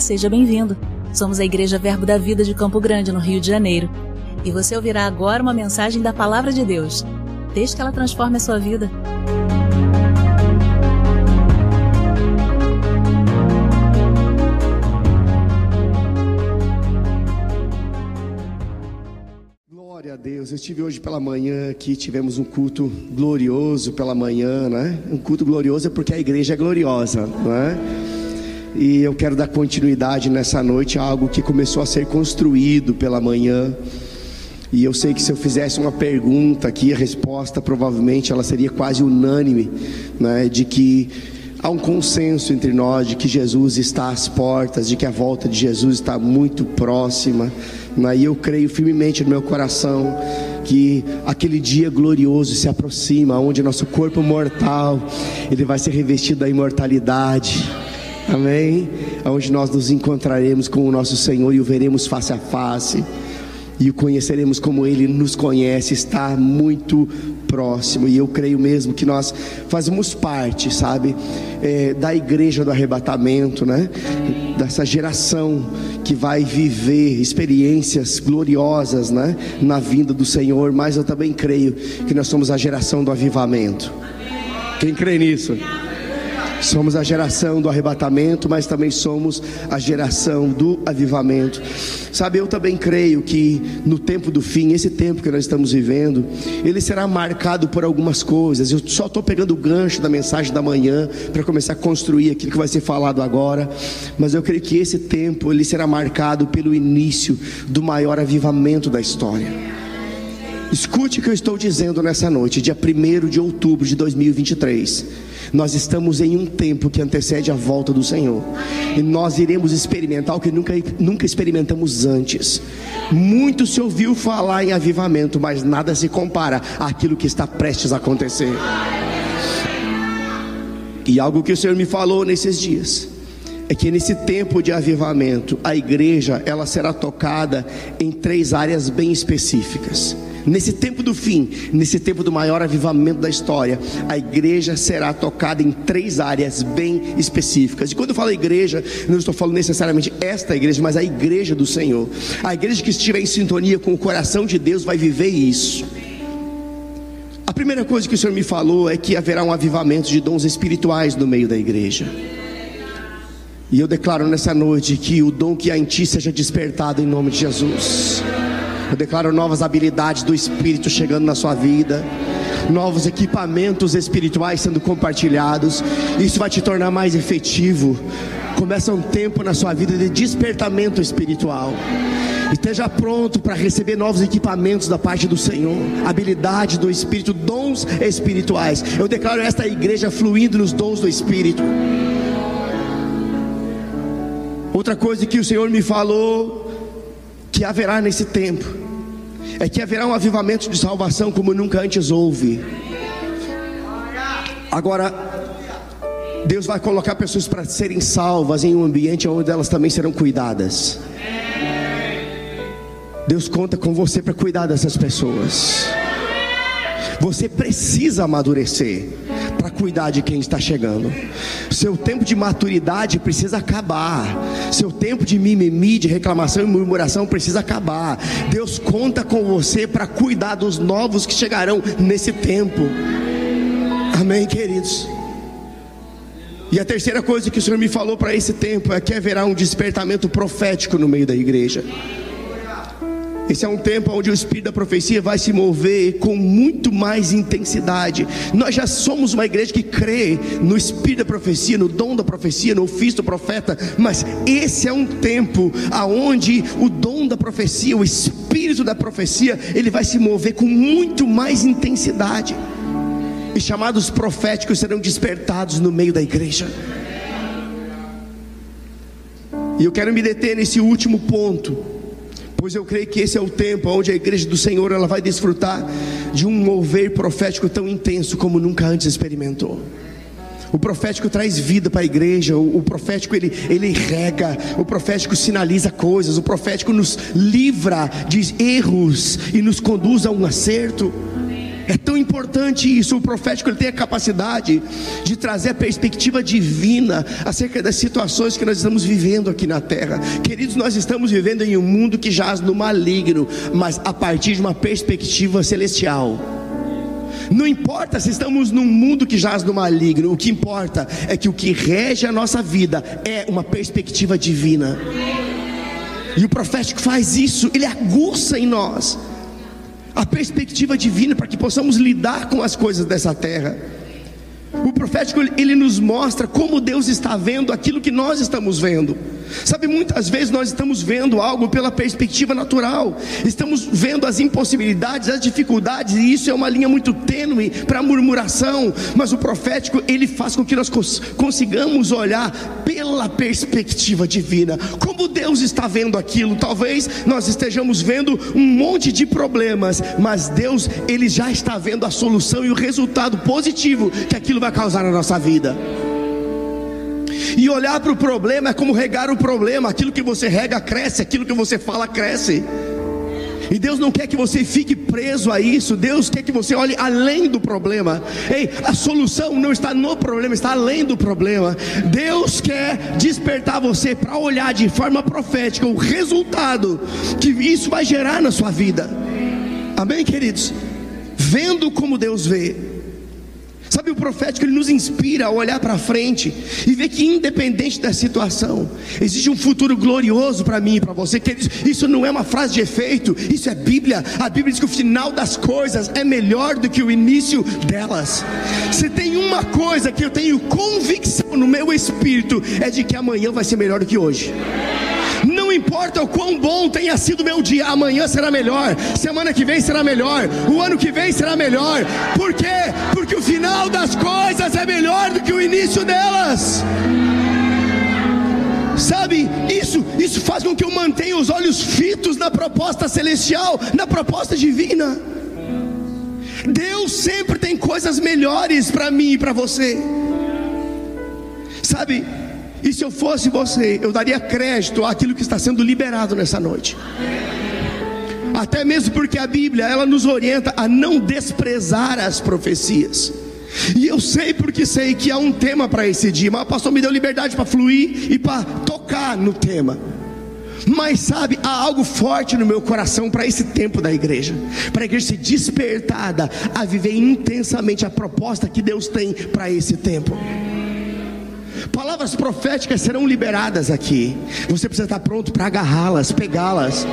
Seja bem-vindo. Somos a Igreja Verbo da Vida de Campo Grande, no Rio de Janeiro. E você ouvirá agora uma mensagem da Palavra de Deus. Desde que ela transforme a sua vida. Glória a Deus. Eu estive hoje pela manhã aqui, tivemos um culto glorioso pela manhã, né? Um culto glorioso é porque a igreja é gloriosa, não é? E eu quero dar continuidade nessa noite a algo que começou a ser construído pela manhã. E eu sei que se eu fizesse uma pergunta aqui, a resposta provavelmente ela seria quase unânime, né? De que há um consenso entre nós de que Jesus está às portas, de que a volta de Jesus está muito próxima. Né? E eu creio firmemente no meu coração que aquele dia glorioso se aproxima, onde nosso corpo mortal ele vai ser revestido da imortalidade. Amém? Onde nós nos encontraremos com o nosso Senhor e o veremos face a face e o conheceremos como Ele nos conhece, está muito próximo. E eu creio mesmo que nós fazemos parte, sabe, é, da igreja do arrebatamento, né? Dessa geração que vai viver experiências gloriosas, né? Na vinda do Senhor. Mas eu também creio que nós somos a geração do avivamento. Quem crê nisso? Somos a geração do arrebatamento, mas também somos a geração do avivamento. Sabe, eu também creio que no tempo do fim, esse tempo que nós estamos vivendo, ele será marcado por algumas coisas. Eu só estou pegando o gancho da mensagem da manhã para começar a construir aquilo que vai ser falado agora. Mas eu creio que esse tempo ele será marcado pelo início do maior avivamento da história. Escute o que eu estou dizendo nessa noite, dia 1 de outubro de 2023. Nós estamos em um tempo que antecede a volta do Senhor. E nós iremos experimentar o que nunca, nunca experimentamos antes. Muito se ouviu falar em avivamento, mas nada se compara àquilo que está prestes a acontecer. E algo que o Senhor me falou nesses dias é que nesse tempo de avivamento, a igreja ela será tocada em três áreas bem específicas. Nesse tempo do fim, nesse tempo do maior avivamento da história, a igreja será tocada em três áreas bem específicas. E quando eu falo igreja, não estou falando necessariamente esta igreja, mas a igreja do Senhor. A igreja que estiver em sintonia com o coração de Deus vai viver isso. A primeira coisa que o Senhor me falou é que haverá um avivamento de dons espirituais no meio da igreja. E eu declaro nessa noite que o dom que há em ti seja despertado em nome de Jesus. Eu declaro novas habilidades do Espírito chegando na sua vida, novos equipamentos espirituais sendo compartilhados. Isso vai te tornar mais efetivo. Começa um tempo na sua vida de despertamento espiritual. Esteja pronto para receber novos equipamentos da parte do Senhor, habilidade do Espírito, dons espirituais. Eu declaro esta igreja fluindo nos dons do Espírito. Outra coisa que o Senhor me falou que haverá nesse tempo é que haverá um avivamento de salvação como nunca antes houve. Agora, Deus vai colocar pessoas para serem salvas em um ambiente onde elas também serão cuidadas. Deus conta com você para cuidar dessas pessoas. Você precisa amadurecer cuidar de quem está chegando. Seu tempo de maturidade precisa acabar. Seu tempo de mimimi, de reclamação e murmuração precisa acabar. Deus conta com você para cuidar dos novos que chegarão nesse tempo. Amém, queridos. E a terceira coisa que o Senhor me falou para esse tempo é que haverá um despertamento profético no meio da igreja. Esse é um tempo onde o espírito da profecia vai se mover com muito mais intensidade. Nós já somos uma igreja que crê no espírito da profecia, no dom da profecia, no ofício do profeta, mas esse é um tempo aonde o dom da profecia, o espírito da profecia, ele vai se mover com muito mais intensidade. E chamados proféticos serão despertados no meio da igreja. E eu quero me deter nesse último ponto pois eu creio que esse é o tempo onde a igreja do Senhor ela vai desfrutar de um mover profético tão intenso como nunca antes experimentou. O profético traz vida para a igreja, o, o, profético ele, ele rega, o profético sinaliza coisas, o profético nos livra de erros e nos conduz a um acerto. É tão importante isso. O profético ele tem a capacidade de trazer a perspectiva divina acerca das situações que nós estamos vivendo aqui na terra. Queridos, nós estamos vivendo em um mundo que jaz no maligno, mas a partir de uma perspectiva celestial. Não importa se estamos num mundo que jaz no maligno, o que importa é que o que rege a nossa vida é uma perspectiva divina. E o profético faz isso, ele aguça em nós a perspectiva divina para que possamos lidar com as coisas dessa terra. O profético ele nos mostra como Deus está vendo aquilo que nós estamos vendo. Sabe, muitas vezes nós estamos vendo algo pela perspectiva natural, estamos vendo as impossibilidades, as dificuldades, e isso é uma linha muito tênue para murmuração, mas o profético ele faz com que nós consigamos olhar pela perspectiva divina, como Deus está vendo aquilo. Talvez nós estejamos vendo um monte de problemas, mas Deus ele já está vendo a solução e o resultado positivo que aquilo vai causar na nossa vida. E olhar para o problema é como regar o problema. Aquilo que você rega cresce, aquilo que você fala cresce. E Deus não quer que você fique preso a isso. Deus quer que você olhe além do problema. Ei, a solução não está no problema, está além do problema. Deus quer despertar você para olhar de forma profética o resultado que isso vai gerar na sua vida. Amém, queridos? Vendo como Deus vê. Sabe, o profético ele nos inspira a olhar para frente e ver que, independente da situação, existe um futuro glorioso para mim e para você. Que isso não é uma frase de efeito, isso é Bíblia. A Bíblia diz que o final das coisas é melhor do que o início delas. Se tem uma coisa que eu tenho convicção no meu espírito, é de que amanhã vai ser melhor do que hoje. Importa o quão bom tenha sido meu dia, amanhã será melhor, semana que vem será melhor, o ano que vem será melhor. Por quê? Porque o final das coisas é melhor do que o início delas. Sabe, isso, isso faz com que eu mantenha os olhos fitos na proposta celestial, na proposta divina. Deus sempre tem coisas melhores para mim e para você. Sabe, e se eu fosse você, eu daria crédito àquilo que está sendo liberado nessa noite. Até mesmo porque a Bíblia, ela nos orienta a não desprezar as profecias. E eu sei porque sei que há um tema para esse dia, mas o pastor me deu liberdade para fluir e para tocar no tema. Mas sabe, há algo forte no meu coração para esse tempo da igreja, para a igreja ser despertada a viver intensamente a proposta que Deus tem para esse tempo. Palavras proféticas serão liberadas aqui. Você precisa estar pronto para agarrá-las, pegá-las.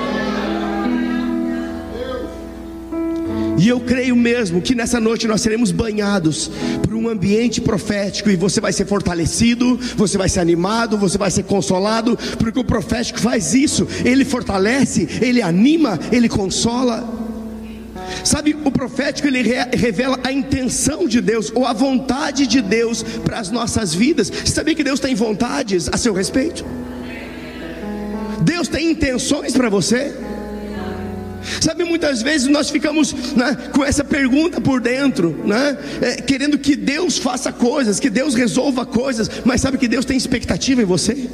E eu creio mesmo que nessa noite nós seremos banhados por um ambiente profético e você vai ser fortalecido, você vai ser animado, você vai ser consolado, porque o profético faz isso. Ele fortalece, ele anima, ele consola. Sabe, o profético ele revela a intenção de Deus ou a vontade de Deus para as nossas vidas. Você sabia que Deus tem vontades a seu respeito? Deus tem intenções para você? Sabe, muitas vezes nós ficamos né, com essa pergunta por dentro, né, é, querendo que Deus faça coisas, que Deus resolva coisas, mas sabe que Deus tem expectativa em você?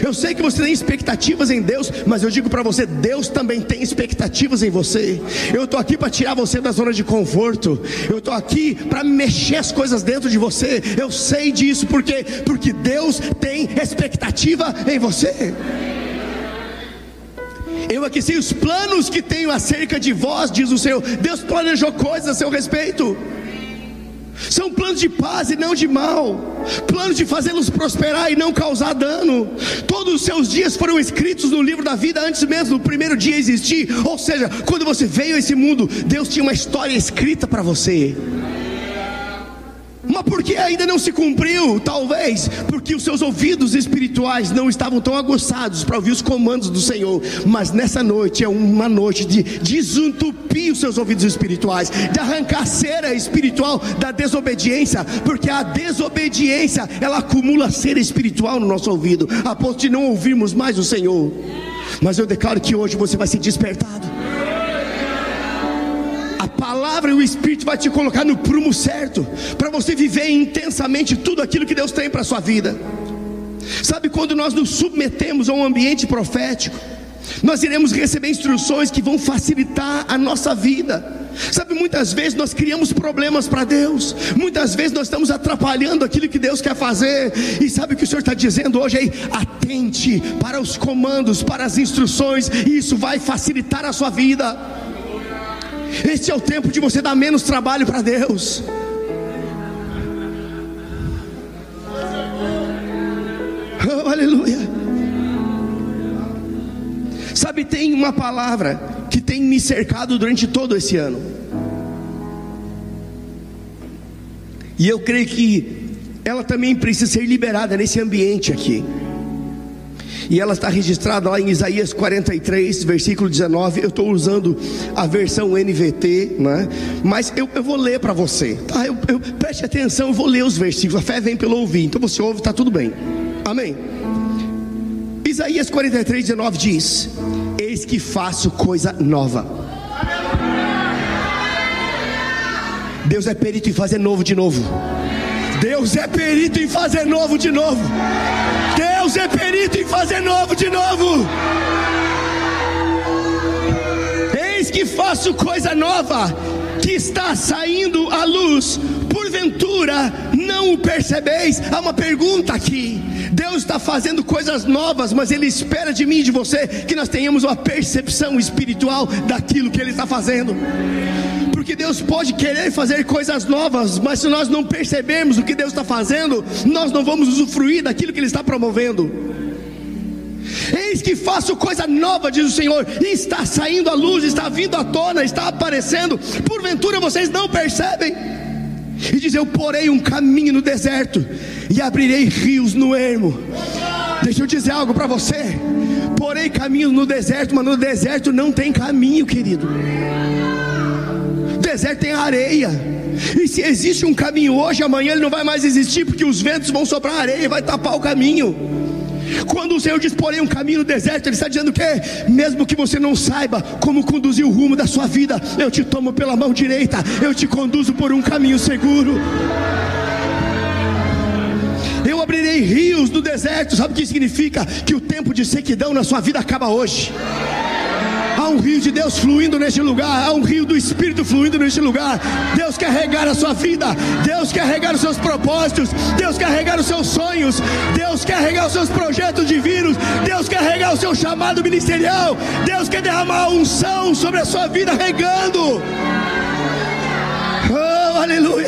Eu sei que você tem expectativas em Deus, mas eu digo para você: Deus também tem expectativas em você. Eu estou aqui para tirar você da zona de conforto. Eu estou aqui para mexer as coisas dentro de você. Eu sei disso porque porque Deus tem expectativa em você. Eu aqui sei os planos que tenho acerca de vós, diz o Senhor. Deus planejou coisas a seu respeito. São planos de paz e não de mal, planos de fazê-los prosperar e não causar dano. Todos os seus dias foram escritos no livro da vida antes mesmo do primeiro dia existir. Ou seja, quando você veio a esse mundo, Deus tinha uma história escrita para você. Mas porque ainda não se cumpriu? Talvez porque os seus ouvidos espirituais não estavam tão aguçados para ouvir os comandos do Senhor. Mas nessa noite é uma noite de desentupir os seus ouvidos espirituais, de arrancar cera espiritual da desobediência, porque a desobediência ela acumula cera espiritual no nosso ouvido, a ponto de não ouvirmos mais o Senhor. Mas eu declaro que hoje você vai ser despertado palavra e o Espírito vai te colocar no prumo certo, para você viver intensamente tudo aquilo que Deus tem para a sua vida. Sabe quando nós nos submetemos a um ambiente profético, nós iremos receber instruções que vão facilitar a nossa vida. Sabe, muitas vezes nós criamos problemas para Deus, muitas vezes nós estamos atrapalhando aquilo que Deus quer fazer, e sabe o que o Senhor está dizendo hoje aí? Atente para os comandos, para as instruções, e isso vai facilitar a sua vida. Este é o tempo de você dar menos trabalho para Deus. Oh, aleluia. Sabe, tem uma palavra que tem me cercado durante todo esse ano. E eu creio que ela também precisa ser liberada nesse ambiente aqui. E ela está registrada lá em Isaías 43, versículo 19. Eu estou usando a versão NVT, né? mas eu, eu vou ler para você. Tá? Eu, eu, preste atenção, eu vou ler os versículos. A fé vem pelo ouvir, então você ouve, está tudo bem. Amém. Isaías 43, 19 diz: Eis que faço coisa nova. Deus é perito em fazer novo de novo. Deus é perito em fazer novo de novo. Deus é perito em fazer novo de novo. Eis que faço coisa nova que está saindo à luz, porventura não o percebeis? Há uma pergunta aqui. Deus está fazendo coisas novas, mas Ele espera de mim e de você que nós tenhamos uma percepção espiritual daquilo que Ele está fazendo. Porque Deus pode querer fazer coisas novas, mas se nós não percebermos o que Deus está fazendo, nós não vamos usufruir daquilo que Ele está promovendo. Eis que faço coisa nova, diz o Senhor, e está saindo à luz, está vindo à tona, está aparecendo. Porventura vocês não percebem? E diz: Eu porei um caminho no deserto e abrirei rios no ermo. Deixa eu dizer algo para você. Porei caminhos no deserto, mas no deserto não tem caminho, querido. deserto tem areia. E se existe um caminho hoje, amanhã ele não vai mais existir, porque os ventos vão soprar areia e vai tapar o caminho. Quando o Senhor diz, porém, um caminho no deserto, Ele está dizendo que, mesmo que você não saiba como conduzir o rumo da sua vida, eu te tomo pela mão direita, eu te conduzo por um caminho seguro. Eu abrirei rios no deserto, sabe o que significa? Que o tempo de sequidão na sua vida acaba hoje. Há um rio de Deus fluindo neste lugar, há um rio do Espírito fluindo neste lugar. Deus quer regar a sua vida, Deus quer regar os seus propósitos, Deus quer regar os seus sonhos, Deus quer regar os seus projetos divinos, Deus quer regar o seu chamado ministerial, Deus quer derramar a unção sobre a sua vida, regando. Oh, aleluia.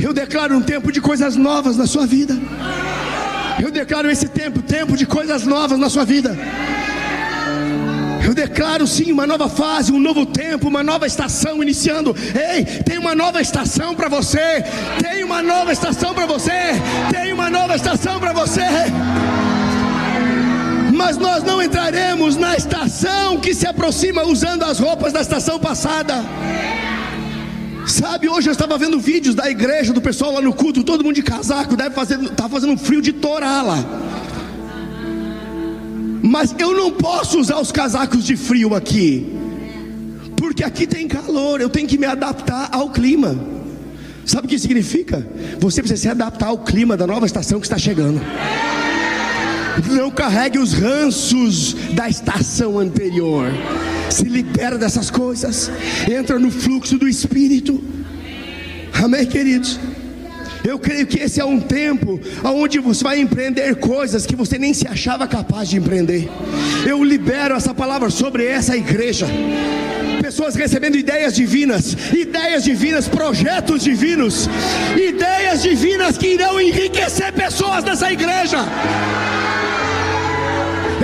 Eu declaro um tempo de coisas novas na sua vida. Eu declaro esse tempo, tempo de coisas novas na sua vida. Eu declaro sim uma nova fase, um novo tempo, uma nova estação iniciando. Ei, tem uma nova estação para você. Tem uma nova estação para você. Tem uma nova estação para você. Mas nós não entraremos na estação que se aproxima usando as roupas da estação passada. Sabe, hoje eu estava vendo vídeos da igreja, do pessoal lá no culto, todo mundo de casaco, deve fazer, tá fazendo um frio de torar lá. Mas eu não posso usar os casacos de frio aqui, porque aqui tem calor, eu tenho que me adaptar ao clima. Sabe o que significa? Você precisa se adaptar ao clima da nova estação que está chegando. Não carregue os ranços da estação anterior. Se libera dessas coisas. Entra no fluxo do Espírito. Amém, queridos? Eu creio que esse é um tempo onde você vai empreender coisas que você nem se achava capaz de empreender. Eu libero essa palavra sobre essa igreja. Pessoas recebendo ideias divinas, ideias divinas, projetos divinos, ideias divinas que irão enriquecer pessoas dessa igreja.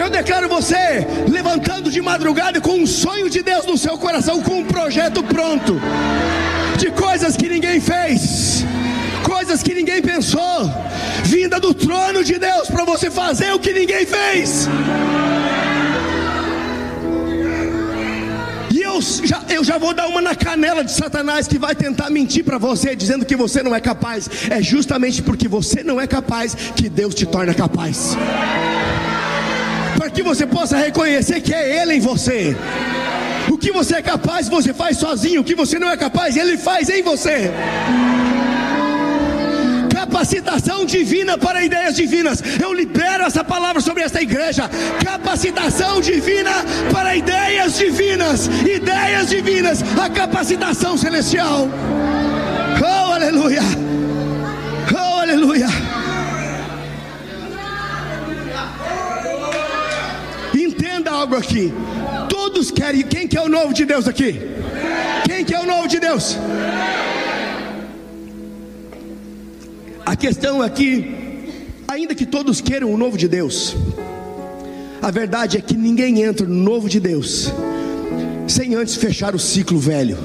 Eu declaro você levantando de madrugada com um sonho de Deus no seu coração, com um projeto pronto, de coisas que ninguém fez, coisas que ninguém pensou, vinda do trono de Deus para você fazer o que ninguém fez. E eu já, eu já vou dar uma na canela de Satanás que vai tentar mentir para você, dizendo que você não é capaz. É justamente porque você não é capaz que Deus te torna capaz para que você possa reconhecer que é Ele em você. O que você é capaz, você faz sozinho. O que você não é capaz, Ele faz em você. Capacitação divina para ideias divinas. Eu libero essa palavra sobre esta igreja. Capacitação divina para ideias divinas. Ideias divinas. A capacitação celestial. Oh, aleluia. Oh, aleluia. Entenda algo aqui. Todos querem. Quem quer o novo de Deus aqui? Quem quer o novo de Deus? A questão aqui, ainda que todos queiram o novo de Deus, a verdade é que ninguém entra no novo de Deus sem antes fechar o ciclo velho.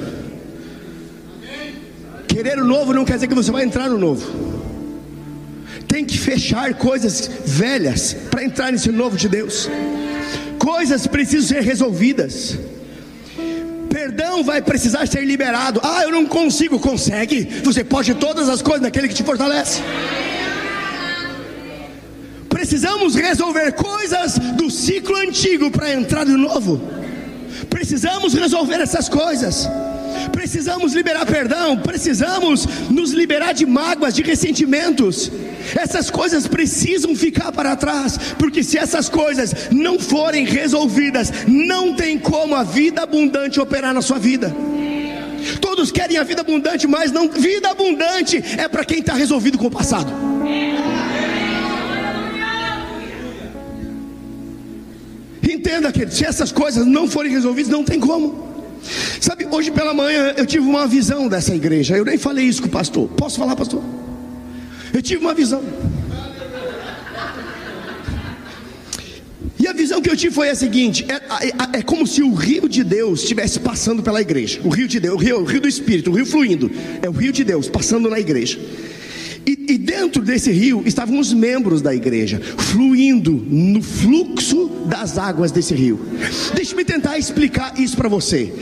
Querer o novo não quer dizer que você vai entrar no novo. Tem que fechar coisas velhas para entrar nesse novo de Deus. Coisas precisam ser resolvidas perdão vai precisar ser liberado. Ah, eu não consigo, consegue. Você pode todas as coisas naquele que te fortalece. Precisamos resolver coisas do ciclo antigo para entrar no novo. Precisamos resolver essas coisas. Precisamos liberar perdão, precisamos nos liberar de mágoas, de ressentimentos. Essas coisas precisam ficar para trás, porque se essas coisas não forem resolvidas, não tem como a vida abundante operar na sua vida. Todos querem a vida abundante, mas não vida abundante é para quem está resolvido com o passado. Entenda que se essas coisas não forem resolvidas, não tem como. Sabe, hoje pela manhã eu tive uma visão dessa igreja. Eu nem falei isso com o pastor. Posso falar, pastor? Eu tive uma visão. E a visão que eu tive foi a seguinte: é, é, é, como se o rio de Deus estivesse passando pela igreja. O rio de Deus, o rio, o rio do Espírito, o rio fluindo. É o rio de Deus passando na igreja. E, e, dentro desse rio estavam os membros da igreja, fluindo no fluxo das águas desse rio. Deixe-me tentar explicar isso para você.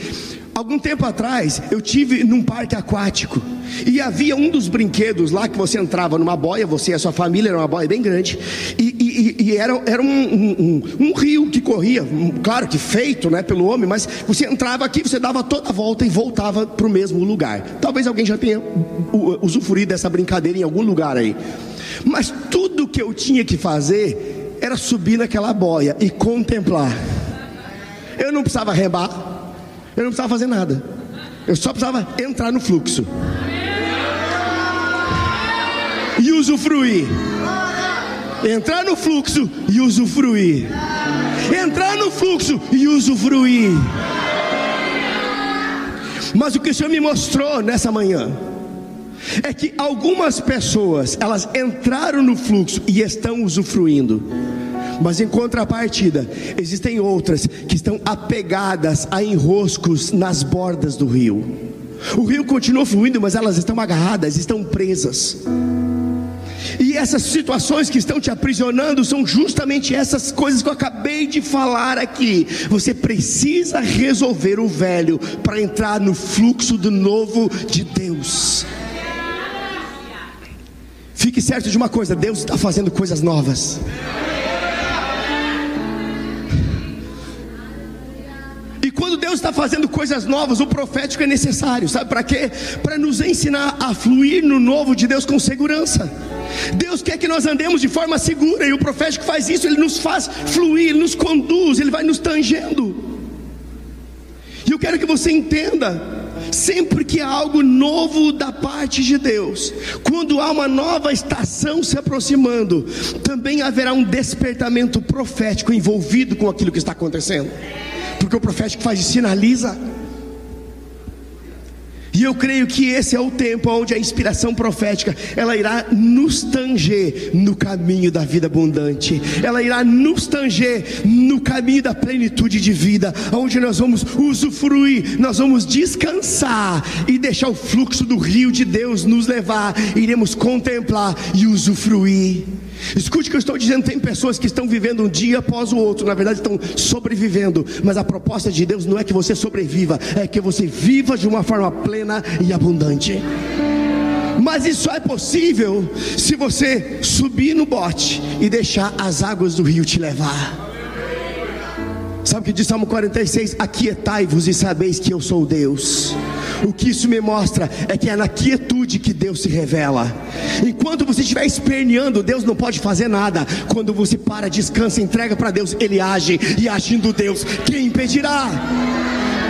Algum tempo atrás, eu tive num parque aquático e havia um dos brinquedos lá que você entrava numa boia, você e a sua família, era uma boia bem grande, e, e, e era, era um, um, um, um, rio que corria, claro que feito né, pelo homem, mas você entrava aqui, você dava toda a volta e voltava para o mesmo lugar. Talvez alguém já tenha usufruído dessa brincadeira em algum lugar aí. Mas tudo que eu tinha que fazer era subir naquela boia e contemplar. Eu não precisava remar. Eu não precisava fazer nada. Eu só precisava entrar no fluxo. E usufruir. Entrar no fluxo e usufruir. Entrar no fluxo e usufruir. Mas o que o Senhor me mostrou nessa manhã é que algumas pessoas, elas entraram no fluxo e estão usufruindo. Mas em contrapartida, existem outras que estão apegadas a enroscos nas bordas do rio. O rio continua fluindo, mas elas estão agarradas, estão presas. E essas situações que estão te aprisionando são justamente essas coisas que eu acabei de falar aqui. Você precisa resolver o velho para entrar no fluxo do novo de Deus. Fique certo de uma coisa: Deus está fazendo coisas novas. Deus está fazendo coisas novas, o profético é necessário, sabe para quê? Para nos ensinar a fluir no novo de Deus com segurança. Deus quer que nós andemos de forma segura, e o profético faz isso, ele nos faz fluir, ele nos conduz, ele vai nos tangendo. E eu quero que você entenda, sempre que há algo novo da parte de Deus, quando há uma nova estação se aproximando, também haverá um despertamento profético envolvido com aquilo que está acontecendo porque o profético faz sinaliza. E eu creio que esse é o tempo onde a inspiração profética, ela irá nos tanger no caminho da vida abundante. Ela irá nos tanger no caminho da plenitude de vida, onde nós vamos usufruir, nós vamos descansar e deixar o fluxo do rio de Deus nos levar. Iremos contemplar e usufruir. Escute o que eu estou dizendo: tem pessoas que estão vivendo um dia após o outro, na verdade estão sobrevivendo, mas a proposta de Deus não é que você sobreviva, é que você viva de uma forma plena e abundante. Mas isso é possível se você subir no bote e deixar as águas do rio te levar. Sabe o que diz Salmo 46? Aquietai-vos e sabeis que eu sou Deus. O que isso me mostra é que é na quietude que Deus se revela. Enquanto você estiver esperneando, Deus não pode fazer nada. Quando você para, descansa, entrega para Deus, Ele age. E agindo Deus, quem impedirá?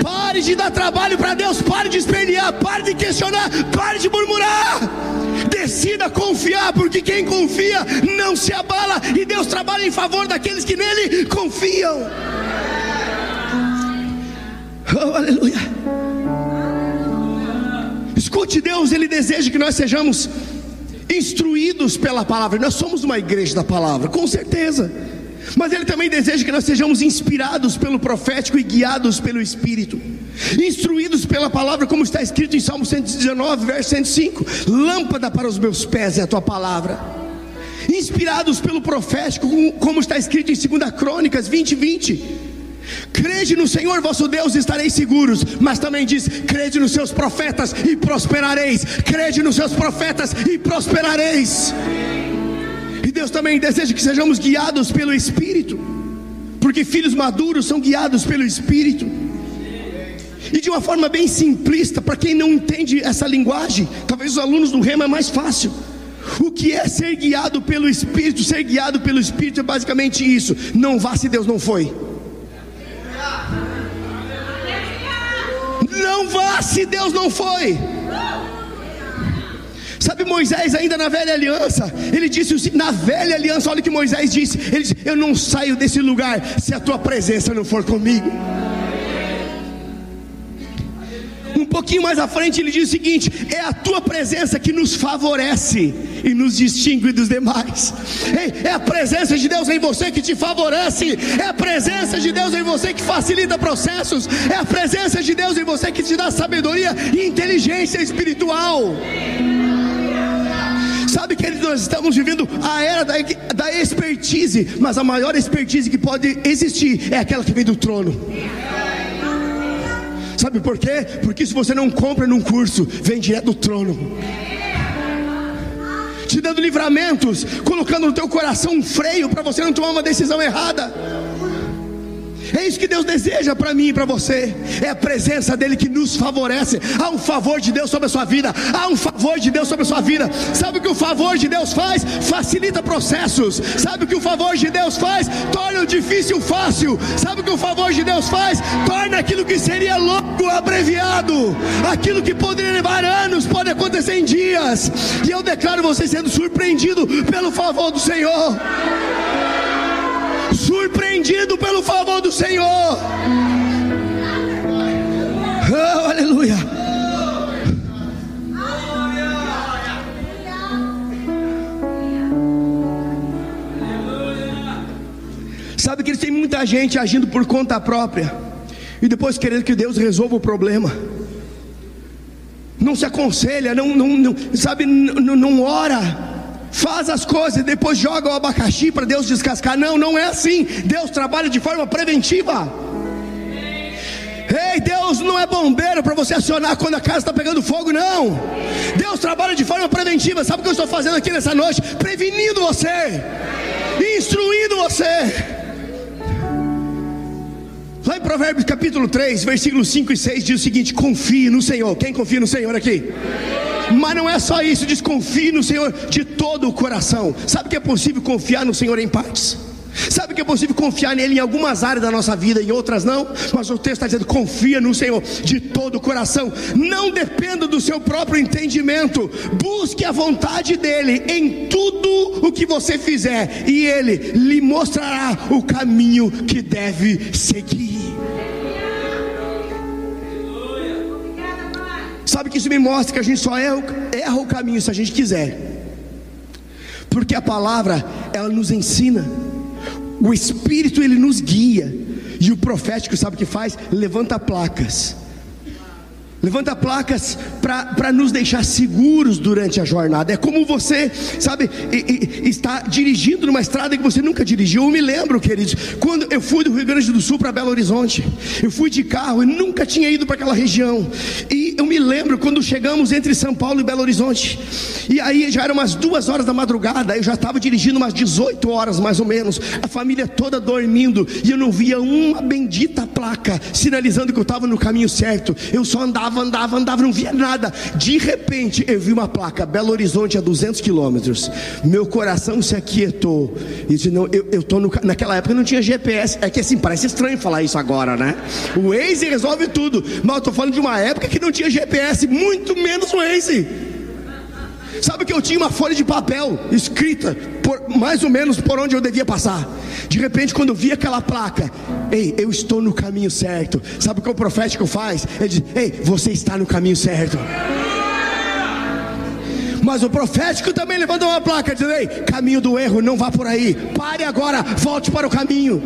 Pare de dar trabalho para Deus, pare de espernear, pare de questionar, pare de murmurar. Decida confiar, porque quem confia não se abala e Deus trabalha em favor daqueles que nele confiam. Oh, aleluia. Escute, Deus, Ele deseja que nós sejamos instruídos pela palavra. Nós somos uma igreja da palavra, com certeza. Mas Ele também deseja que nós sejamos inspirados pelo profético e guiados pelo Espírito, instruídos pela palavra, como está escrito em Salmo 119, verso 105: Lâmpada para os meus pés é a tua palavra. Inspirados pelo profético, como está escrito em 2 Crônicas 20, 20. Crede no Senhor vosso Deus e estareis seguros, mas também diz: crede nos seus profetas e prosperareis. Crede nos seus profetas e prosperareis. E Deus também deseja que sejamos guiados pelo Espírito, porque filhos maduros são guiados pelo Espírito. E de uma forma bem simplista, para quem não entende essa linguagem, talvez os alunos do Rema é mais fácil. O que é ser guiado pelo Espírito? Ser guiado pelo Espírito é basicamente isso. Não vá se Deus não foi. Não vá se Deus não foi. Sabe Moisés ainda na velha aliança? Ele disse na velha aliança, olha o que Moisés disse. Ele disse: Eu não saio desse lugar se a tua presença não for comigo. Pouquinho mais à frente ele diz o seguinte: é a tua presença que nos favorece e nos distingue dos demais. É a presença de Deus em você que te favorece, é a presença de Deus em você que facilita processos, é a presença de Deus em você que te dá sabedoria e inteligência espiritual. Sabe que nós estamos vivendo a era da, da expertise, mas a maior expertise que pode existir é aquela que vem do trono. Sabe por quê? Porque se você não compra num curso, vem direto do trono. Te dando livramentos, colocando no teu coração um freio para você não tomar uma decisão errada. É isso que Deus deseja para mim e para você. É a presença dele que nos favorece. Há um favor de Deus sobre a sua vida. Há um favor de Deus sobre a sua vida. Sabe o que o favor de Deus faz? Facilita processos. Sabe o que o favor de Deus faz? Torna o difícil fácil. Sabe o que o favor de Deus faz? Torna aquilo que seria longo abreviado. Aquilo que poderia levar anos pode acontecer em dias. E eu declaro você sendo surpreendido pelo favor do Senhor surpreendido pelo favor do Senhor. Oh, aleluia. Sabe que tem muita gente agindo por conta própria e depois querendo que Deus resolva o problema. Não se aconselha, não, não, não sabe, não, não ora faz as coisas e depois joga o abacaxi para Deus descascar. Não, não é assim. Deus trabalha de forma preventiva. Ei, Deus não é bombeiro para você acionar quando a casa está pegando fogo, não. Deus trabalha de forma preventiva. Sabe o que eu estou fazendo aqui nessa noite? Prevenindo você, instruindo você. Lá em Provérbios capítulo 3, versículos 5 e 6 diz o seguinte: confie no Senhor. Quem confia no Senhor aqui? Mas não é só isso, desconfie no Senhor de todo o coração. Sabe que é possível confiar no Senhor em partes? Sabe que é possível confiar nele em algumas áreas da nossa vida, em outras não? Mas o texto está dizendo: confia no Senhor de todo o coração, não dependa do seu próprio entendimento, busque a vontade dele em tudo o que você fizer, e ele lhe mostrará o caminho que deve seguir. Que isso me mostra que a gente só erra, erra o caminho se a gente quiser. Porque a palavra, ela nos ensina. O Espírito, ele nos guia. E o profético, sabe o que faz? Levanta placas Levanta placas para nos deixar seguros durante a jornada. É como você, sabe, e, e, está dirigindo numa estrada que você nunca dirigiu. Eu me lembro, queridos, quando eu fui do Rio Grande do Sul para Belo Horizonte, eu fui de carro e nunca tinha ido para aquela região. E eu me lembro quando chegamos entre São Paulo e Belo Horizonte. E aí já eram umas duas horas da madrugada, eu já estava dirigindo umas 18 horas mais ou menos, a família toda dormindo, e eu não via uma bendita placa sinalizando que eu estava no caminho certo. Eu só andava andava, andava, andava, não via nada. De repente eu vi uma placa, Belo Horizonte a 200 quilômetros. Meu coração se aquietou. E disse, não, eu, tô no, naquela época não tinha GPS. É que assim, parece estranho falar isso agora, né? O Waze resolve tudo. Mas eu tô falando de uma época que não tinha GPS, muito menos o Waze. Sabe que eu tinha uma folha de papel escrita por mais ou menos por onde eu devia passar. De repente, quando eu vi aquela placa, ei, eu estou no caminho certo. Sabe o que o profético faz? Ele diz: Ei, você está no caminho certo. Mas o profético também levantou uma placa dizendo: Ei, caminho do erro, não vá por aí. Pare agora, volte para o caminho.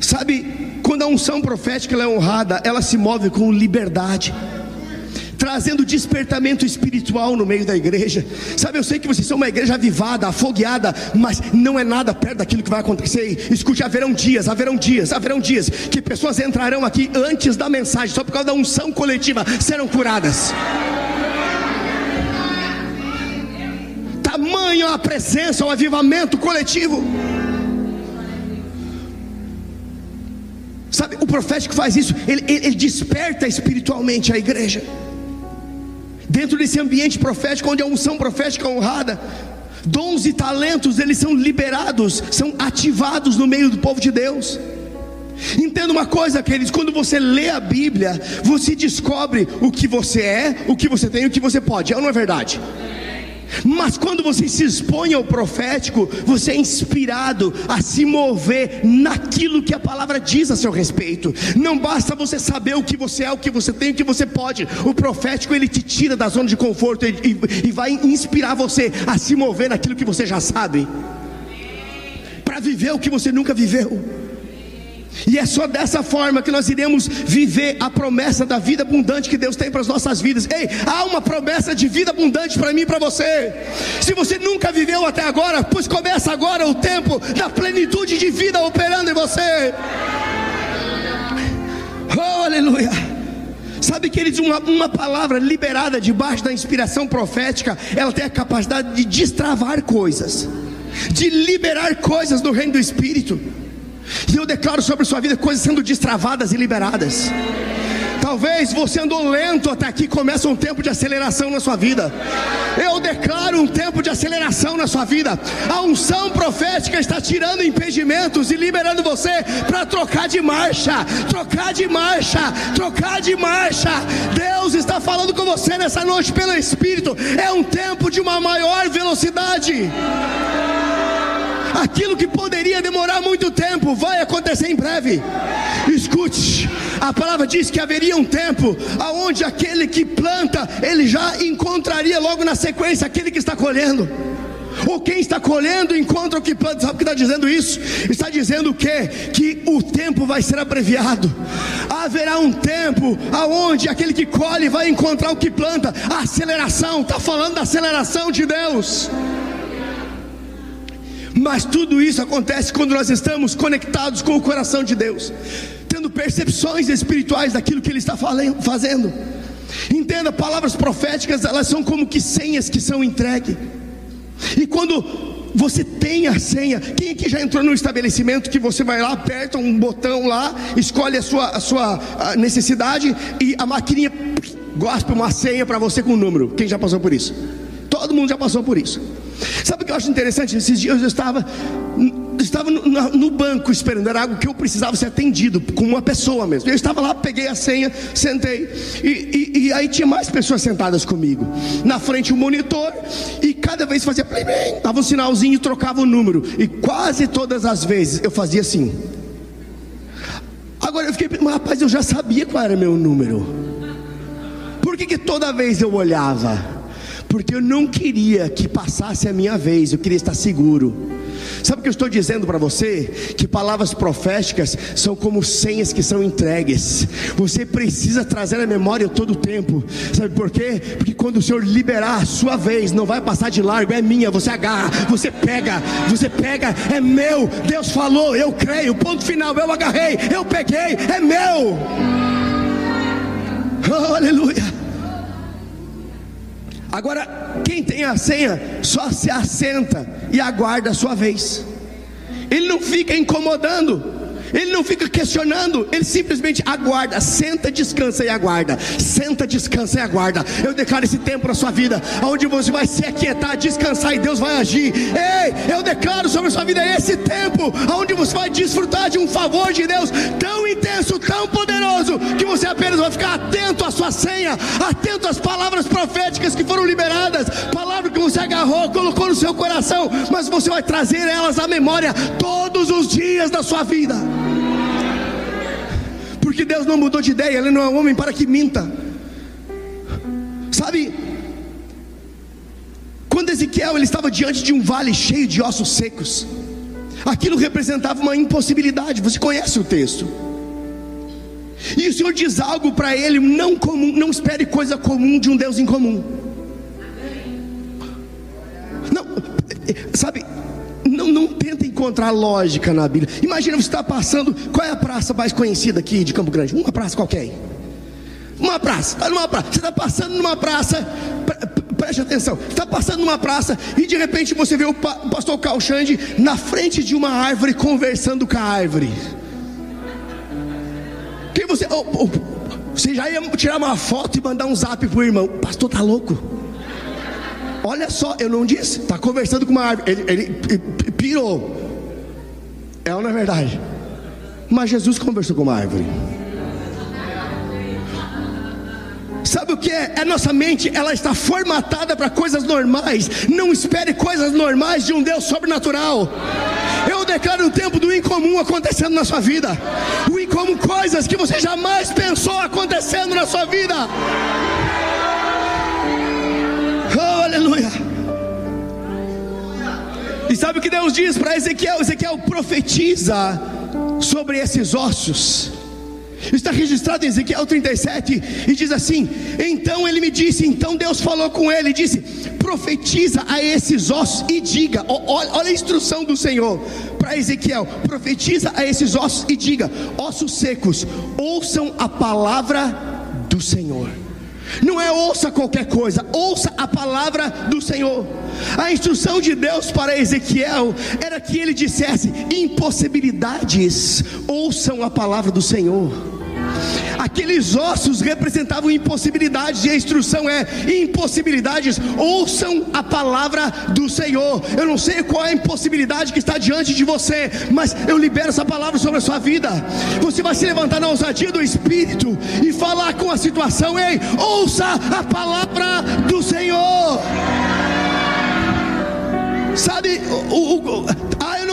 Sabe, quando a unção profética é honrada, ela se move com liberdade trazendo despertamento espiritual no meio da igreja. Sabe, eu sei que vocês são uma igreja avivada, afogueada, mas não é nada perto daquilo que vai acontecer. Escute, haverão dias, haverão dias, haverão dias que pessoas entrarão aqui antes da mensagem, só por causa da unção coletiva, serão curadas. Tamanho a presença, o avivamento coletivo. Sabe, o profético faz isso, ele, ele, ele desperta espiritualmente a igreja dentro desse ambiente profético, onde a unção profética é honrada, dons e talentos eles são liberados, são ativados no meio do povo de Deus. Entenda uma coisa, queridos: quando você lê a Bíblia, você descobre o que você é, o que você tem e o que você pode, é ou não é verdade? Mas quando você se expõe ao profético, você é inspirado a se mover naquilo que a palavra diz a seu respeito. Não basta você saber o que você é, o que você tem, o que você pode. O profético ele te tira da zona de conforto e, e, e vai inspirar você a se mover naquilo que você já sabe, para viver o que você nunca viveu. E é só dessa forma que nós iremos viver a promessa da vida abundante que Deus tem para as nossas vidas. Ei, há uma promessa de vida abundante para mim e para você. Se você nunca viveu até agora, pois começa agora o tempo da plenitude de vida operando em você. Oh, aleluia. Sabe, queridos, uma, uma palavra liberada debaixo da inspiração profética, ela tem a capacidade de destravar coisas, de liberar coisas do reino do Espírito. E eu declaro sobre sua vida coisas sendo destravadas e liberadas. Talvez você andou lento até aqui, começa um tempo de aceleração na sua vida. Eu declaro um tempo de aceleração na sua vida. A unção profética está tirando impedimentos e liberando você para trocar de marcha, trocar de marcha, trocar de marcha. Deus está falando com você nessa noite pelo Espírito. É um tempo de uma maior velocidade. Aquilo que poderia demorar muito tempo vai acontecer em breve. Escute, a palavra diz que haveria um tempo aonde aquele que planta, ele já encontraria logo na sequência aquele que está colhendo. Ou quem está colhendo encontra o que planta. Sabe o que está dizendo isso? Está dizendo o quê? Que o tempo vai ser abreviado. Haverá um tempo aonde aquele que colhe vai encontrar o que planta. A aceleração, está falando da aceleração de Deus. Mas tudo isso acontece quando nós estamos conectados com o coração de Deus, tendo percepções espirituais daquilo que Ele está fazendo. Entenda, palavras proféticas, elas são como que senhas que são entregues. E quando você tem a senha, quem aqui já entrou num estabelecimento que você vai lá, aperta um botão lá, escolhe a sua, a sua necessidade e a maquininha gospe uma senha para você com um número? Quem já passou por isso? Todo mundo já passou por isso. Sabe o que eu acho interessante? Esses dias eu estava, estava no, no, banco esperando, era algo que eu precisava ser atendido com uma pessoa mesmo. Eu estava lá, peguei a senha, sentei, e, e, e aí tinha mais pessoas sentadas comigo. Na frente o um monitor, e cada vez fazia plim, dava um sinalzinho e trocava o número. E quase todas as vezes eu fazia assim. Agora eu fiquei, mas rapaz, eu já sabia qual era meu número. Por que, que toda vez eu olhava? Porque eu não queria que passasse a minha vez, eu queria estar seguro. Sabe o que eu estou dizendo para você? Que palavras proféticas são como senhas que são entregues. Você precisa trazer a memória todo o tempo. Sabe por quê? Porque quando o Senhor liberar a sua vez, não vai passar de largo, é minha. Você agarra, você pega, você pega, é meu. Deus falou, eu creio. Ponto final, eu agarrei, eu peguei, é meu. Oh, aleluia. Agora, quem tem a senha só se assenta e aguarda a sua vez. Ele não fica incomodando. Ele não fica questionando, ele simplesmente aguarda, senta, descansa e aguarda. Senta, descansa e aguarda. Eu declaro esse tempo na sua vida, onde você vai se aquietar, descansar e Deus vai agir. Ei, eu declaro sobre a sua vida esse tempo, onde você vai desfrutar de um favor de Deus tão intenso, tão poderoso, que você apenas vai ficar atento à sua senha, atento às palavras proféticas que foram liberadas, palavras que você agarrou, colocou no seu coração, mas você vai trazer elas à memória todos os dias da sua vida. Porque Deus não mudou de ideia, Ele não é um homem para que minta. Sabe, quando Ezequiel ele estava diante de um vale cheio de ossos secos, aquilo representava uma impossibilidade. Você conhece o texto? E o Senhor diz algo para ele não comum, não espere coisa comum de um Deus incomum. Não, sabe, não, não tenta encontrar lógica na Bíblia. Imagina você está passando, qual é a praça mais conhecida aqui de Campo Grande? Uma praça qualquer. Uma praça, está numa praça. Você está passando numa praça, preste atenção, está passando numa praça e de repente você vê o pastor Calxande na frente de uma árvore conversando com a árvore. Quem você. Oh, oh, você já ia tirar uma foto e mandar um zap pro irmão. O pastor tá louco. Olha só, eu não disse, está conversando com uma árvore. Ele, ele, pirou. É ou não é verdade? Mas Jesus conversou com uma árvore. Sabe o que é? É nossa mente, ela está formatada para coisas normais. Não espere coisas normais de um Deus sobrenatural. Eu declaro o tempo do incomum acontecendo na sua vida. O incomum, coisas que você jamais pensou acontecendo na sua vida. E sabe o que Deus diz para Ezequiel? Ezequiel profetiza sobre esses ossos. Está registrado em Ezequiel 37 e diz assim: Então ele me disse, então Deus falou com ele e disse: Profetiza a esses ossos e diga, olha a instrução do Senhor para Ezequiel: Profetiza a esses ossos e diga, ossos secos, ouçam a palavra do Senhor. Não é ouça qualquer coisa, ouça a palavra do Senhor. A instrução de Deus para Ezequiel era que ele dissesse: impossibilidades, ouçam a palavra do Senhor. Aqueles ossos representavam impossibilidades, e a instrução é: impossibilidades, ouçam a palavra do Senhor. Eu não sei qual é a impossibilidade que está diante de você, mas eu libero essa palavra sobre a sua vida. Você vai se levantar na ousadia do Espírito e falar com a situação: ei, ouça a palavra do Senhor. Sabe, o, o,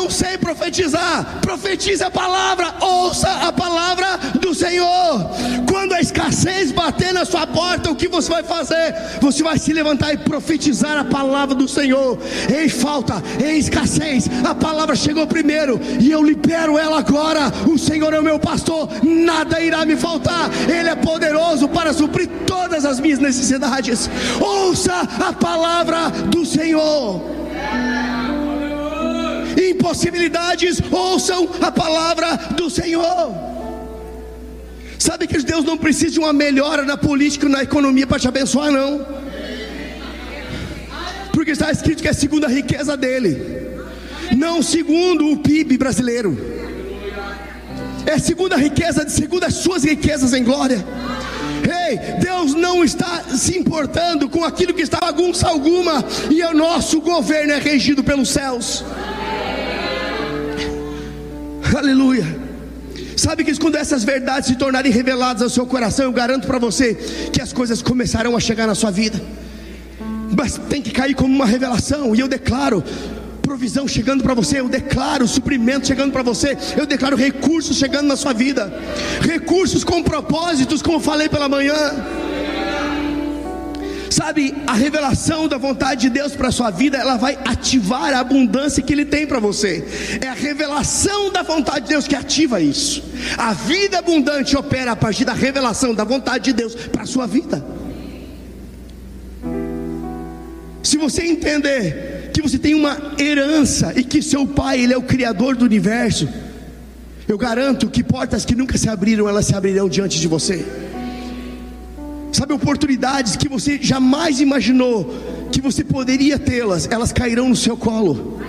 sei profetizar. Profetize a palavra, ouça a palavra do Senhor. Quando a escassez bater na sua porta, o que você vai fazer? Você vai se levantar e profetizar a palavra do Senhor. Em falta, em escassez, a palavra chegou primeiro e eu libero ela agora. O Senhor é o meu pastor, nada irá me faltar. Ele é poderoso para suprir todas as minhas necessidades. Ouça a palavra do Senhor impossibilidades, ouçam a palavra do Senhor. Sabe que Deus não precisa de uma melhora na política na economia para te abençoar, não. Porque está escrito que é segundo a riqueza dele, não segundo o PIB brasileiro. É segundo a riqueza, segundo as suas riquezas em glória. Ei, Deus não está se importando com aquilo que está bagunça alguma, e o nosso governo é regido pelos céus. Aleluia. Sabe que quando essas verdades se tornarem reveladas ao seu coração, eu garanto para você que as coisas começarão a chegar na sua vida. Mas tem que cair como uma revelação, e eu declaro provisão chegando para você, eu declaro suprimento chegando para você, eu declaro recursos chegando na sua vida, recursos com propósitos, como falei pela manhã. Sabe, a revelação da vontade de Deus para a sua vida, ela vai ativar a abundância que Ele tem para você. É a revelação da vontade de Deus que ativa isso. A vida abundante opera a partir da revelação da vontade de Deus para a sua vida. Se você entender que você tem uma herança e que seu pai, ele é o criador do universo, eu garanto que portas que nunca se abriram, elas se abrirão diante de você. Sabe, oportunidades que você jamais imaginou que você poderia tê-las, elas cairão no seu colo.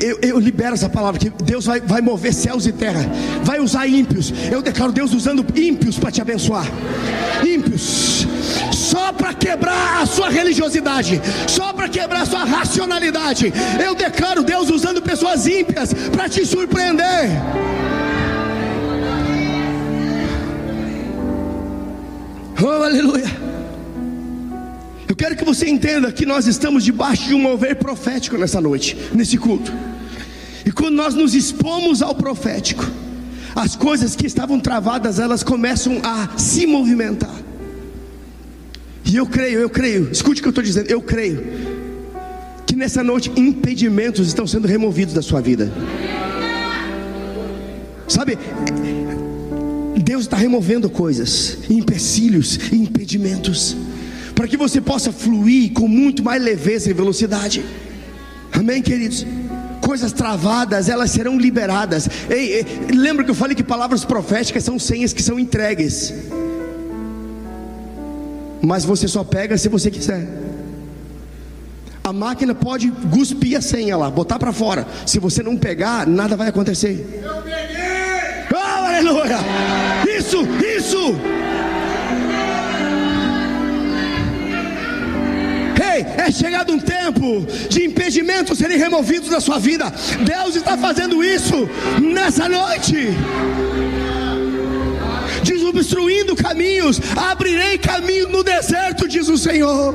eu, eu libero essa palavra que Deus vai, vai mover céus e terra, vai usar ímpios. Eu declaro Deus usando ímpios para te abençoar. Ímpios, só para quebrar a sua religiosidade, só para quebrar a sua racionalidade. Eu declaro Deus usando pessoas ímpias para te surpreender. Oh, aleluia. Eu quero que você entenda que nós estamos debaixo de um mover profético nessa noite, nesse culto. E quando nós nos expomos ao profético, as coisas que estavam travadas, elas começam a se movimentar. E eu creio, eu creio, escute o que eu estou dizendo, eu creio que nessa noite impedimentos estão sendo removidos da sua vida. Sabe, Deus está removendo coisas, empecilhos, impedimentos para que você possa fluir com muito mais leveza e velocidade. Amém, queridos? Coisas travadas, elas serão liberadas. Ei, ei, lembra que eu falei que palavras proféticas são senhas que são entregues. Mas você só pega se você quiser. A máquina pode cuspir a senha lá, botar para fora. Se você não pegar, nada vai acontecer. Eu peguei! Aleluia! Isso, isso! É chegado um tempo de impedimentos serem removidos da sua vida. Deus está fazendo isso nessa noite. Desobstruindo caminhos, abrirei caminho no deserto, diz o Senhor.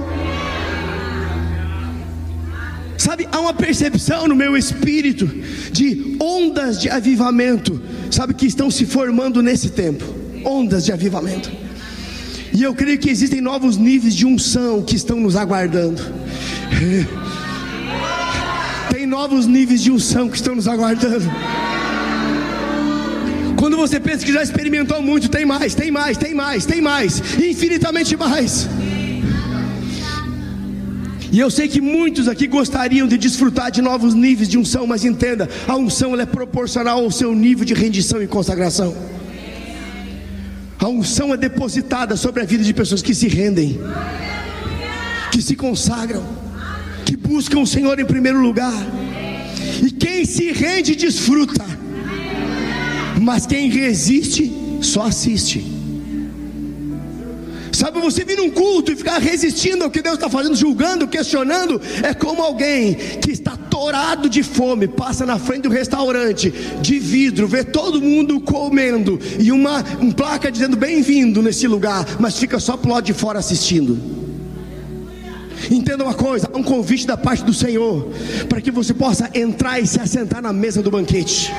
Sabe, há uma percepção no meu espírito de ondas de avivamento, sabe, que estão se formando nesse tempo ondas de avivamento. E eu creio que existem novos níveis de unção que estão nos aguardando. Tem novos níveis de unção que estão nos aguardando. Quando você pensa que já experimentou muito, tem mais, tem mais, tem mais, tem mais, infinitamente mais. E eu sei que muitos aqui gostariam de desfrutar de novos níveis de unção, mas entenda, a unção é proporcional ao seu nível de rendição e consagração. A unção é depositada sobre a vida de pessoas que se rendem, que se consagram, que buscam o Senhor em primeiro lugar. E quem se rende desfruta, mas quem resiste só assiste. Sabe, você vir num culto e ficar resistindo ao que Deus está fazendo, julgando, questionando, é como alguém que está torado de fome, passa na frente do restaurante de vidro, vê todo mundo comendo e uma, uma placa dizendo bem-vindo nesse lugar, mas fica só pro lado de fora assistindo. Entenda uma coisa, há um convite da parte do Senhor para que você possa entrar e se assentar na mesa do banquete.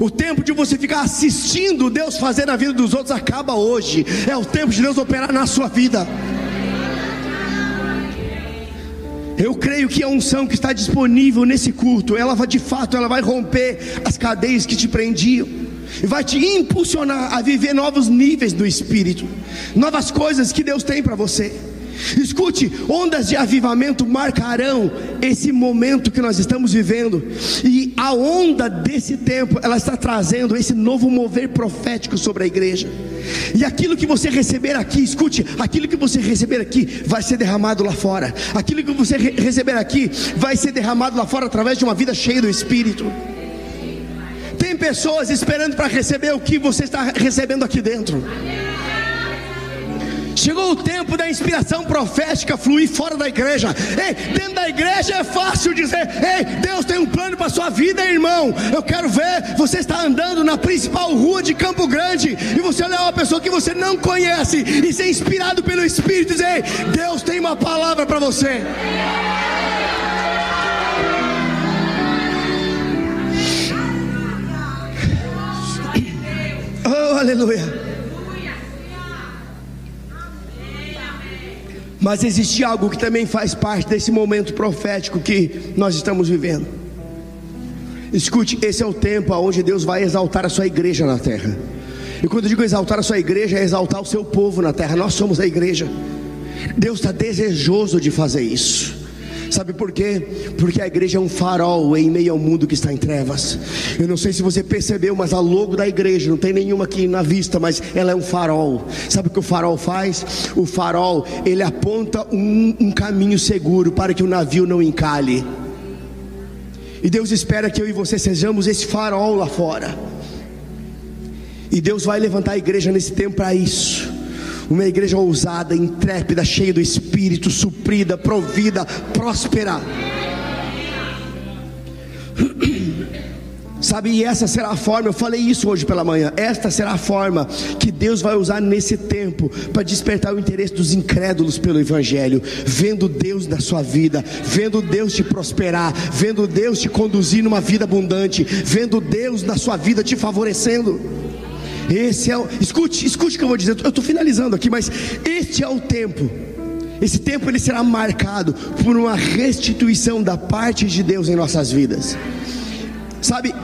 O tempo de você ficar assistindo Deus fazer na vida dos outros acaba hoje. É o tempo de Deus operar na sua vida. Eu creio que a unção que está disponível nesse culto, ela vai de fato, ela vai romper as cadeias que te prendiam e vai te impulsionar a viver novos níveis do espírito, novas coisas que Deus tem para você. Escute, ondas de avivamento marcarão esse momento que nós estamos vivendo, e a onda desse tempo, ela está trazendo esse novo mover profético sobre a igreja. E aquilo que você receber aqui, escute, aquilo que você receber aqui vai ser derramado lá fora. Aquilo que você re receber aqui vai ser derramado lá fora através de uma vida cheia do Espírito. Tem pessoas esperando para receber o que você está recebendo aqui dentro. Chegou o tempo da inspiração profética fluir fora da igreja. Ei, dentro da igreja é fácil dizer: Ei, Deus tem um plano para sua vida, irmão. Eu quero ver você está andando na principal rua de Campo Grande e você olhar uma pessoa que você não conhece e ser inspirado pelo Espírito e dizer: Ei, Deus tem uma palavra para você. Oh, aleluia. Mas existe algo que também faz parte desse momento profético que nós estamos vivendo. Escute, esse é o tempo onde Deus vai exaltar a sua igreja na terra. E quando eu digo exaltar a sua igreja, é exaltar o seu povo na terra. Nós somos a igreja. Deus está desejoso de fazer isso. Sabe por quê? Porque a igreja é um farol em meio ao mundo que está em trevas. Eu não sei se você percebeu, mas a logo da igreja, não tem nenhuma aqui na vista, mas ela é um farol. Sabe o que o farol faz? O farol, ele aponta um, um caminho seguro para que o navio não encalhe. E Deus espera que eu e você sejamos esse farol lá fora. E Deus vai levantar a igreja nesse tempo para isso. Uma igreja ousada, intrépida, cheia do Espírito, suprida, provida, próspera. Sabe, e essa será a forma, eu falei isso hoje pela manhã. Esta será a forma que Deus vai usar nesse tempo para despertar o interesse dos incrédulos pelo Evangelho, vendo Deus na sua vida, vendo Deus te prosperar, vendo Deus te conduzir numa vida abundante, vendo Deus na sua vida te favorecendo. Esse é o. Escute, escute o que eu vou dizer. Eu estou finalizando aqui, mas este é o tempo. Esse tempo ele será marcado por uma restituição da parte de Deus em nossas vidas. Sabe,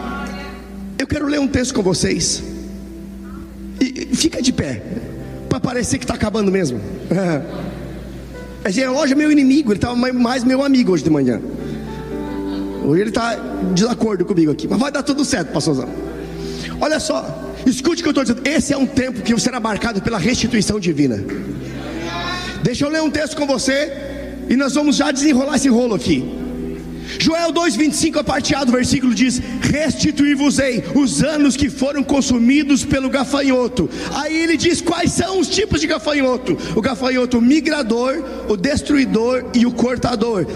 eu quero ler um texto com vocês. E fica de pé, para parecer que está acabando mesmo. A genealógia é meu inimigo, ele estava mais meu amigo hoje de manhã. Hoje ele está de acordo comigo aqui, mas vai dar tudo certo, pastorzão. Olha só, escute o que eu estou dizendo. Esse é um tempo que será marcado pela restituição divina. Deixa eu ler um texto com você e nós vamos já desenrolar esse rolo aqui. Joel 2,25, a parte A do versículo diz: Restituí-vos-ei os anos que foram consumidos pelo gafanhoto. Aí ele diz quais são os tipos de gafanhoto: o gafanhoto migrador, o destruidor e o cortador.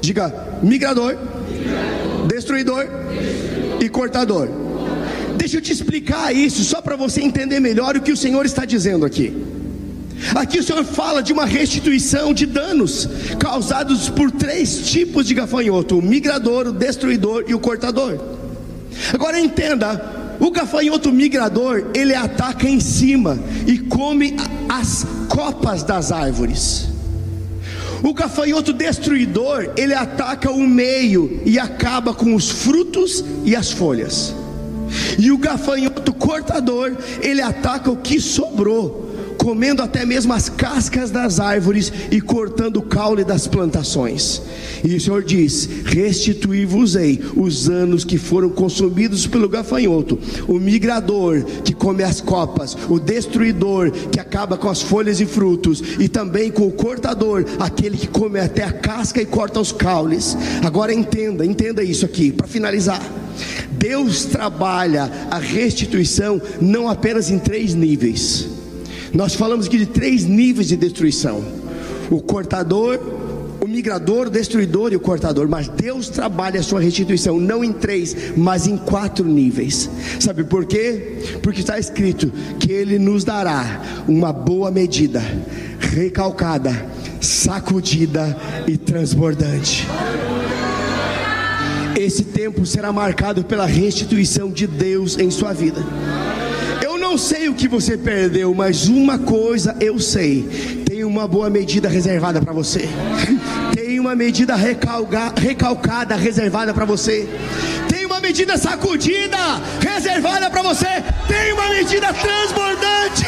Diga, migrador, destruidor e cortador. Deixa eu te explicar isso, só para você entender melhor o que o Senhor está dizendo aqui. Aqui o Senhor fala de uma restituição de danos causados por três tipos de gafanhoto: o migrador, o destruidor e o cortador. Agora entenda, o gafanhoto migrador, ele ataca em cima e come as copas das árvores. O gafanhoto destruidor, ele ataca o meio e acaba com os frutos e as folhas. E o gafanhoto cortador, ele ataca o que sobrou comendo até mesmo as cascas das árvores e cortando o caule das plantações. E o Senhor diz: Restituí-vos-ei os anos que foram consumidos pelo gafanhoto, o migrador que come as copas, o destruidor que acaba com as folhas e frutos, e também com o cortador, aquele que come até a casca e corta os caules. Agora entenda, entenda isso aqui, para finalizar. Deus trabalha a restituição não apenas em três níveis. Nós falamos aqui de três níveis de destruição: o cortador, o migrador, o destruidor e o cortador. Mas Deus trabalha a sua restituição não em três, mas em quatro níveis. Sabe por quê? Porque está escrito que Ele nos dará uma boa medida, recalcada, sacudida e transbordante. Esse tempo será marcado pela restituição de Deus em sua vida não sei o que você perdeu, mas uma coisa eu sei: tem uma boa medida reservada para você. Tem uma medida recalga, recalcada reservada para você. Tem uma medida sacudida reservada para você. Tem uma medida transbordante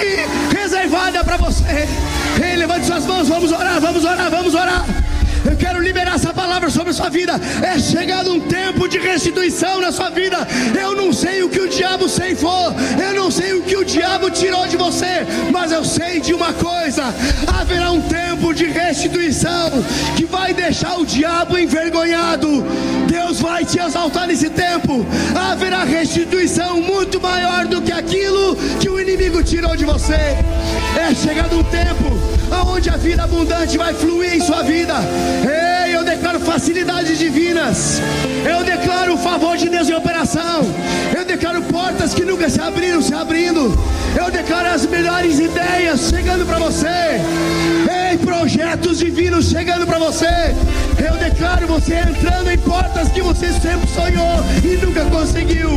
reservada para você. Ei, levante suas mãos, vamos orar, vamos orar, vamos orar. Eu quero liberar essa palavra sobre a sua vida. É chegado um tempo de restituição na sua vida. Eu não sei o que o diabo ceifou, eu não sei o que o diabo tirou de você, mas eu sei de uma coisa: haverá um tempo de restituição que vai deixar o diabo envergonhado. Deus vai te exaltar nesse tempo. Haverá restituição muito maior do que aquilo que o inimigo tirou de você. É chegado um tempo aonde a vida abundante vai fluir em sua vida. Ei, eu declaro facilidades divinas. Eu declaro o favor de Deus em operação. Eu declaro portas que nunca se abriram se abrindo. Eu declaro as melhores ideias chegando para você. Ei, projetos divinos chegando para você. Eu declaro você entrando em portas que você sempre sonhou e nunca conseguiu.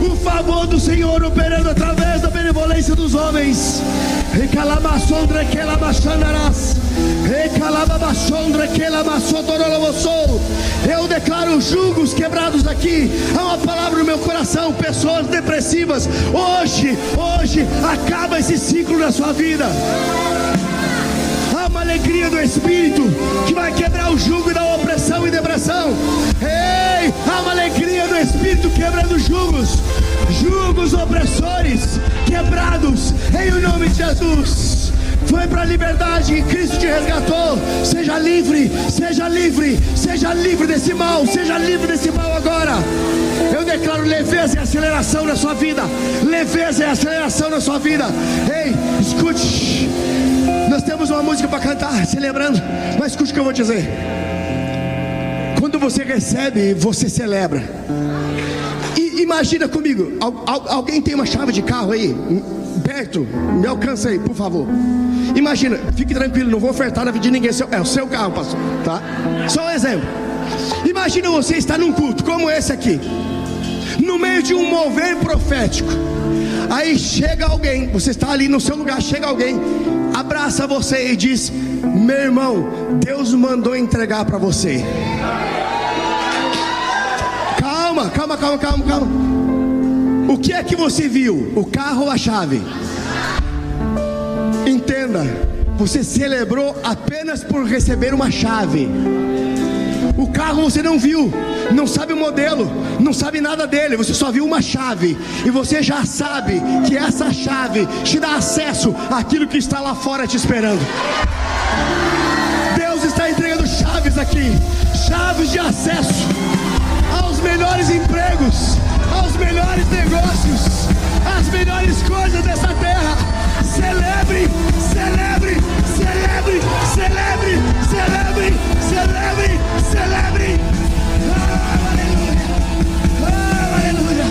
O favor do Senhor operando através da benevolência dos homens. Recalamassondra que eu declaro julgos quebrados aqui. Há uma palavra no meu coração. Pessoas depressivas. Hoje, hoje, acaba esse ciclo na sua vida. Há uma alegria do Espírito que vai quebrar o jugo da opressão e depressão. Ei, há uma alegria do Espírito quebrando jugos, jugos opressores quebrados em o nome de Jesus. Foi para a liberdade e Cristo te resgatou. Seja livre, seja livre, seja livre desse mal, seja livre desse mal agora. Eu declaro leveza e aceleração na sua vida. Leveza e aceleração na sua vida. Ei, escute. Nós temos uma música para cantar, celebrando. Mas escute o que eu vou dizer. Quando você recebe, você celebra. E imagina comigo, alguém tem uma chave de carro aí? Perto, me alcança aí, por favor. Imagina, fique tranquilo, não vou ofertar na vida de ninguém. É o seu carro, pastor, tá? Só um exemplo. Imagina você estar num culto como esse aqui, no meio de um mover profético. Aí chega alguém, você está ali no seu lugar, chega alguém, abraça você e diz: Meu irmão, Deus mandou entregar para você. Calma, calma, calma, calma. O que é que você viu? O carro ou a chave? Entenda, você celebrou apenas por receber uma chave. O carro você não viu, não sabe o modelo, não sabe nada dele, você só viu uma chave, e você já sabe que essa chave te dá acesso àquilo que está lá fora te esperando. Deus está entregando chaves aqui, chaves de acesso aos melhores empregos, aos melhores negócios, às melhores coisas dessa terra. Celebre, celebre, celebre, celebre, celebre, celebre, celebre. Oh, aleluia,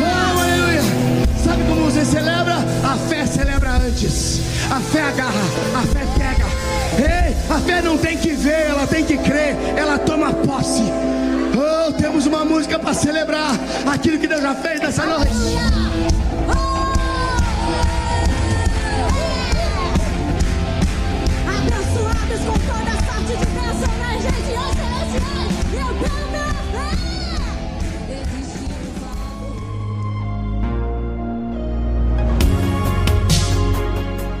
oh, aleluia, oh. Sabe como você celebra? A fé celebra antes. A fé agarra, a fé pega. Ei, a fé não tem que ver, ela tem que crer, ela toma posse. Temos uma música para celebrar aquilo que Deus já fez nessa noite. Abençoados com toda sorte de bênção nas regiões celestiais. Eu quero